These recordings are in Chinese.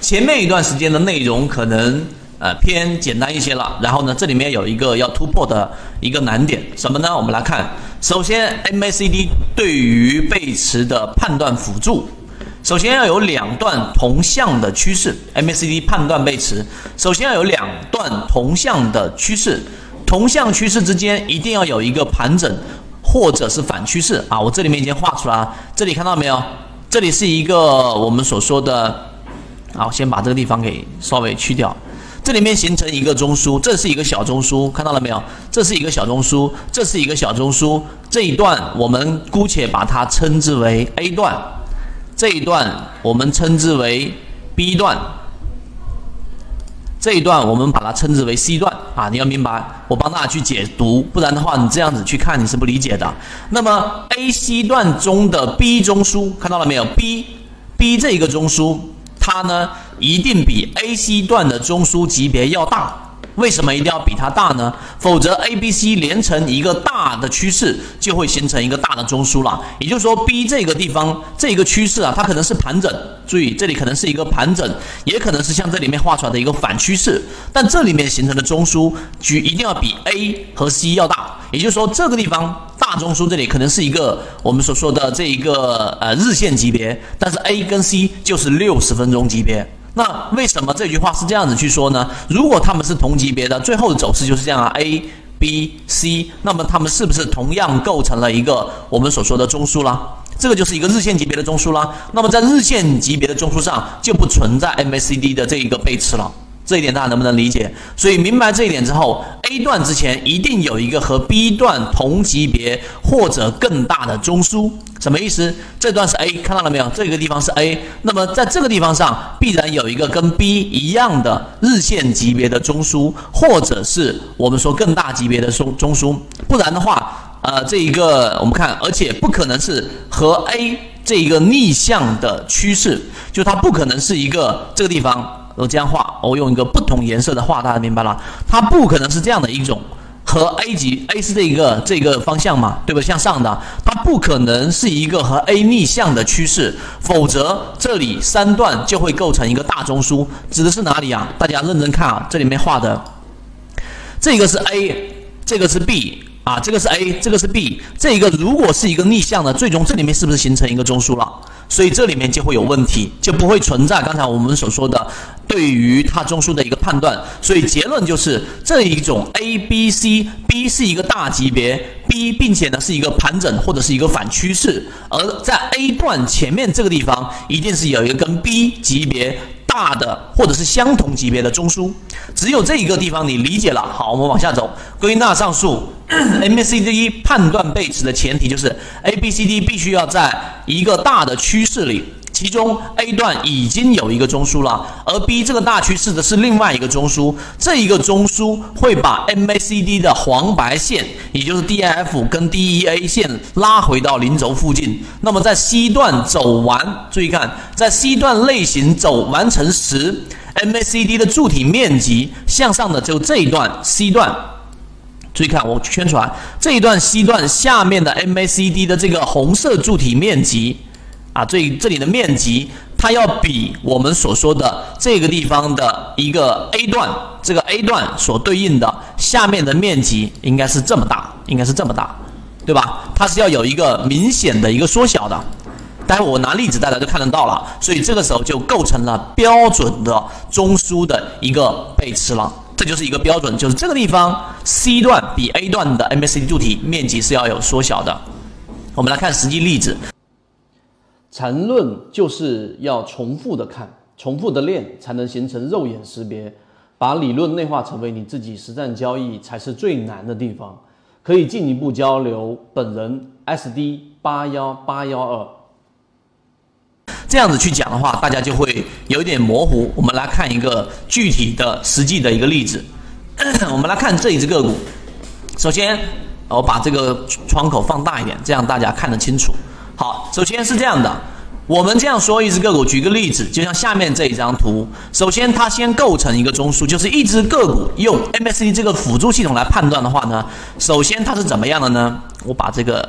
前面一段时间的内容可能呃偏简单一些了，然后呢，这里面有一个要突破的一个难点，什么呢？我们来看，首先 MACD 对于背驰的判断辅助，首先要有两段同向的趋势，MACD 判断背驰，首先要有两段同向的趋势，同向趋势之间一定要有一个盘整或者是反趋势啊，我这里面已经画出来了，这里看到没有？这里是一个我们所说的。好，先把这个地方给稍微去掉，这里面形成一个中枢，这是一个小中枢，看到了没有？这是一个小中枢，这是一个小中枢，这一段我们姑且把它称之为 A 段，这一段我们称之为 B 段，这一段我们把它称之为 C 段啊！你要明白，我帮大家去解读，不然的话你这样子去看你是不理解的。那么 A、C 段中的 B 中枢看到了没有？B、B 这一个中枢。它呢，一定比 A、C 段的中枢级别要大。为什么一定要比它大呢？否则 A、B、C 连成一个大的趋势，就会形成一个大的中枢了。也就是说，B 这个地方这个趋势啊，它可能是盘整。注意，这里可能是一个盘整，也可能是像这里面画出来的一个反趋势。但这里面形成的中枢距一定要比 A 和 C 要大。也就是说，这个地方大中枢这里可能是一个我们所说的这一个呃日线级别，但是 A 跟 C 就是六十分钟级别。那为什么这句话是这样子去说呢？如果他们是同级别的，最后的走势就是这样啊，A、B、C，那么他们是不是同样构成了一个我们所说的中枢啦？这个就是一个日线级别的中枢啦。那么在日线级别的中枢上就不存在 MACD 的这一个背驰了。这一点大家能不能理解？所以明白这一点之后，A 段之前一定有一个和 B 段同级别或者更大的中枢，什么意思？这段是 A，看到了没有？这个地方是 A，那么在这个地方上必然有一个跟 B 一样的日线级别的中枢，或者是我们说更大级别的中中枢，不然的话，呃，这一个我们看，而且不可能是和 A 这一个逆向的趋势，就它不可能是一个这个地方。我这样画，我用一个不同颜色的画，大家明白了？它不可能是这样的一种，和 A 级 A 是这一个这个方向嘛，对不？向上的，它不可能是一个和 A 逆向的趋势，否则这里三段就会构成一个大中枢。指的是哪里啊？大家认真看啊，这里面画的，这个是 A，这个是 B 啊，这个是 A，这个是 B，这一个如果是一个逆向的，最终这里面是不是形成一个中枢了？所以这里面就会有问题，就不会存在刚才我们所说的对于它中枢的一个判断。所以结论就是这一种 A、B、C，B 是一个大级别，B 并且呢是一个盘整或者是一个反趋势，而在 A 段前面这个地方一定是有一个跟 B 级别。大的或者是相同级别的中枢，只有这一个地方你理解了。好，我们往下走。归纳上述，MACD 判断背驰的前提就是 ABCD 必须要在一个大的趋势里。其中 A 段已经有一个中枢了，而 B 这个大趋势的是另外一个中枢。这一个中枢会把 MACD 的黄白线，也就是 DIF 跟 DEA 线拉回到零轴附近。那么在 C 段走完，注意看，在 C 段类型走完成时，MACD 的柱体面积向上的就这一段 C 段。注意看，我圈出来这一段 C 段下面的 MACD 的这个红色柱体面积。啊，这这里的面积，它要比我们所说的这个地方的一个 A 段，这个 A 段所对应的下面的面积应该是这么大，应该是这么大，对吧？它是要有一个明显的一个缩小的。待会我拿例子大家就看得到了，所以这个时候就构成了标准的中枢的一个背驰了。这就是一个标准，就是这个地方 C 段比 A 段的 MACD 柱体面积是要有缩小的。我们来看实际例子。缠论就是要重复的看，重复的练，才能形成肉眼识别。把理论内化成为你自己实战交易，才是最难的地方。可以进一步交流。本人 SD 八幺八幺二。这样子去讲的话，大家就会有一点模糊。我们来看一个具体的、实际的一个例子。我们来看这一只个股。首先，我把这个窗口放大一点，这样大家看得清楚。好，首先是这样的，我们这样说一只个股，举个例子，就像下面这一张图。首先，它先构成一个中枢，就是一只个股用 MACD 这个辅助系统来判断的话呢，首先它是怎么样的呢？我把这个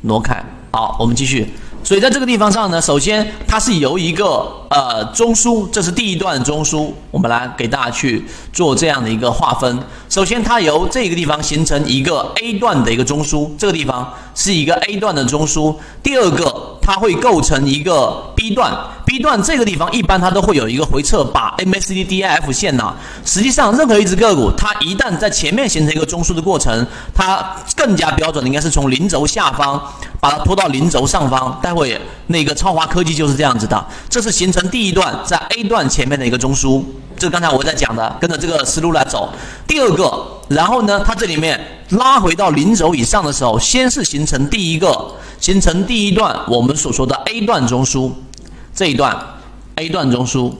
挪开。好，我们继续。所以在这个地方上呢，首先它是由一个呃中枢，这是第一段中枢，我们来给大家去做这样的一个划分。首先它由这个地方形成一个 A 段的一个中枢，这个地方是一个 A 段的中枢。第二个，它会构成一个 B 段，B 段这个地方一般它都会有一个回撤，把 MACD、DIF 线呢，实际上任何一只个股，它一旦在前面形成一个中枢的过程，它更加标准的应该是从零轴下方。把它拖到零轴上方，待会那个超华科技就是这样子的，这是形成第一段在 A 段前面的一个中枢，这刚才我在讲的，跟着这个思路来走。第二个，然后呢，它这里面拉回到零轴以上的时候，先是形成第一个，形成第一段我们所说的 A 段中枢，这一段 A 段中枢，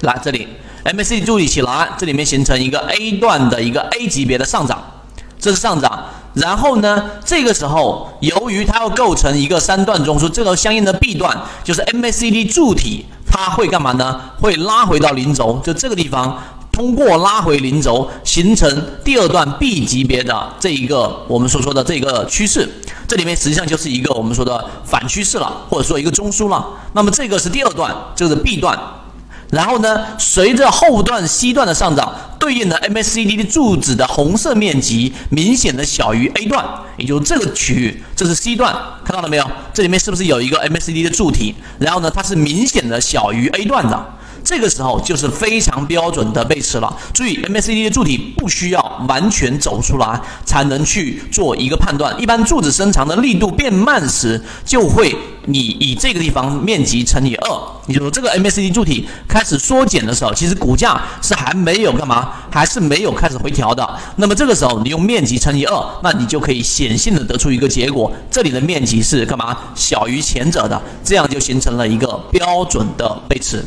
来这里，MACD 注意起来，这里面形成一个 A 段的一个 A 级别的上涨，这是上涨。然后呢？这个时候，由于它要构成一个三段中枢，这个相应的 B 段就是 MACD 柱体，它会干嘛呢？会拉回到零轴，就这个地方，通过拉回零轴，形成第二段 B 级别的这一个我们所说的这个趋势。这里面实际上就是一个我们说的反趋势了，或者说一个中枢了。那么这个是第二段，就是 B 段。然后呢，随着后段 C 段的上涨，对应的 MACD 的柱子的红色面积明显的小于 A 段，也就是这个区域，这是 C 段，看到了没有？这里面是不是有一个 MACD 的柱体？然后呢，它是明显的小于 A 段的。这个时候就是非常标准的背驰了。注意，MACD 的柱体不需要完全走出来才能去做一个判断。一般柱子伸长的力度变慢时，就会你以这个地方面积乘以二，你就说这个 MACD 柱体开始缩减的时候，其实股价是还没有干嘛，还是没有开始回调的。那么这个时候你用面积乘以二，那你就可以显性的得出一个结果，这里的面积是干嘛小于前者的，这样就形成了一个标准的背驰。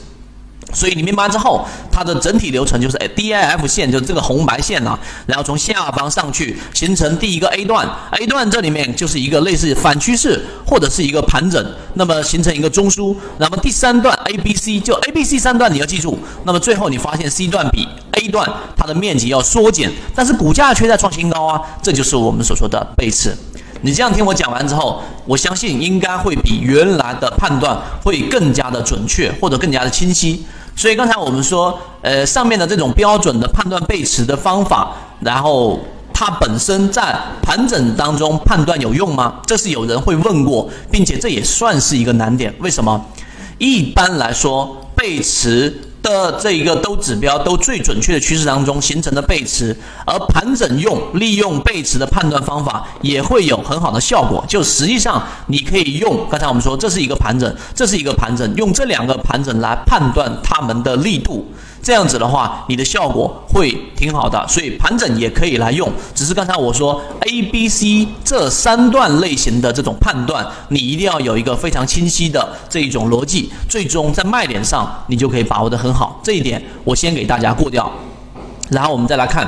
所以你明白之后，它的整体流程就是 D I F 线，就是这个红白线呐，然后从下方上去形成第一个 A 段，A 段这里面就是一个类似反趋势或者是一个盘整，那么形成一个中枢。那么第三段 A B C 就 A B C 三段你要记住，那么最后你发现 C 段比 A 段它的面积要缩减，但是股价却在创新高啊，这就是我们所说的背驰。你这样听我讲完之后，我相信应该会比原来的判断会更加的准确或者更加的清晰。所以刚才我们说，呃，上面的这种标准的判断背驰的方法，然后它本身在盘整当中判断有用吗？这是有人会问过，并且这也算是一个难点。为什么？一般来说，背驰。的这一个都指标都最准确的趋势当中形成的背驰，而盘整用利用背驰的判断方法也会有很好的效果。就实际上你可以用刚才我们说这是一个盘整，这是一个盘整，用这两个盘整来判断它们的力度。这样子的话，你的效果会挺好的，所以盘整也可以来用。只是刚才我说 A、B、C 这三段类型的这种判断，你一定要有一个非常清晰的这一种逻辑，最终在卖点上你就可以把握得很好。这一点我先给大家过掉，然后我们再来看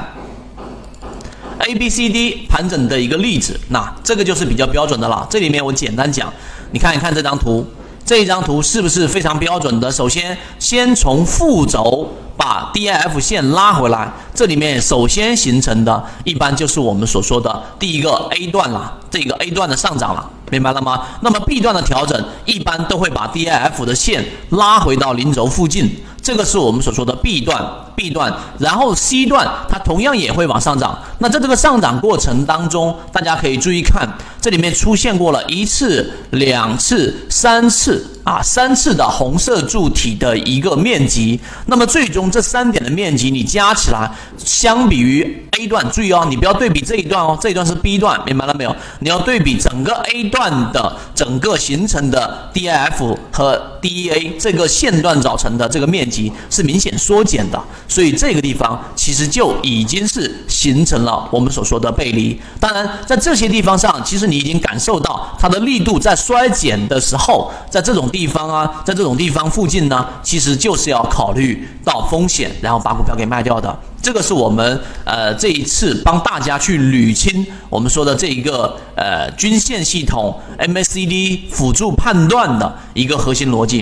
A、B、C、D 盘整的一个例子。那这个就是比较标准的了。这里面我简单讲，你看一看这张图，这一张图是不是非常标准的？首先，先从负轴。把 D I F 线拉回来，这里面首先形成的一般就是我们所说的第一个 A 段了，这个 A 段的上涨了，明白了吗？那么 B 段的调整一般都会把 D I F 的线拉回到零轴附近，这个是我们所说的 B 段，B 段，然后 C 段它同样也会往上涨。那在这个上涨过程当中，大家可以注意看，这里面出现过了一次、两次、三次。啊，三次的红色柱体的一个面积，那么最终这三点的面积你加起来，相比于 A 段，注意哦，你不要对比这一段哦，这一段是 B 段，明白了没有？你要对比整个 A 段的整个形成的 DIF 和 DEA 这个线段造成的这个面积是明显缩减的，所以这个地方其实就已经是形成了我们所说的背离。当然，在这些地方上，其实你已经感受到它的力度在衰减的时候，在这种。地方啊，在这种地方附近呢，其实就是要考虑到风险，然后把股票给卖掉的。这个是我们呃这一次帮大家去捋清我们说的这一个呃均线系统 MACD 辅助判断的一个核心逻辑。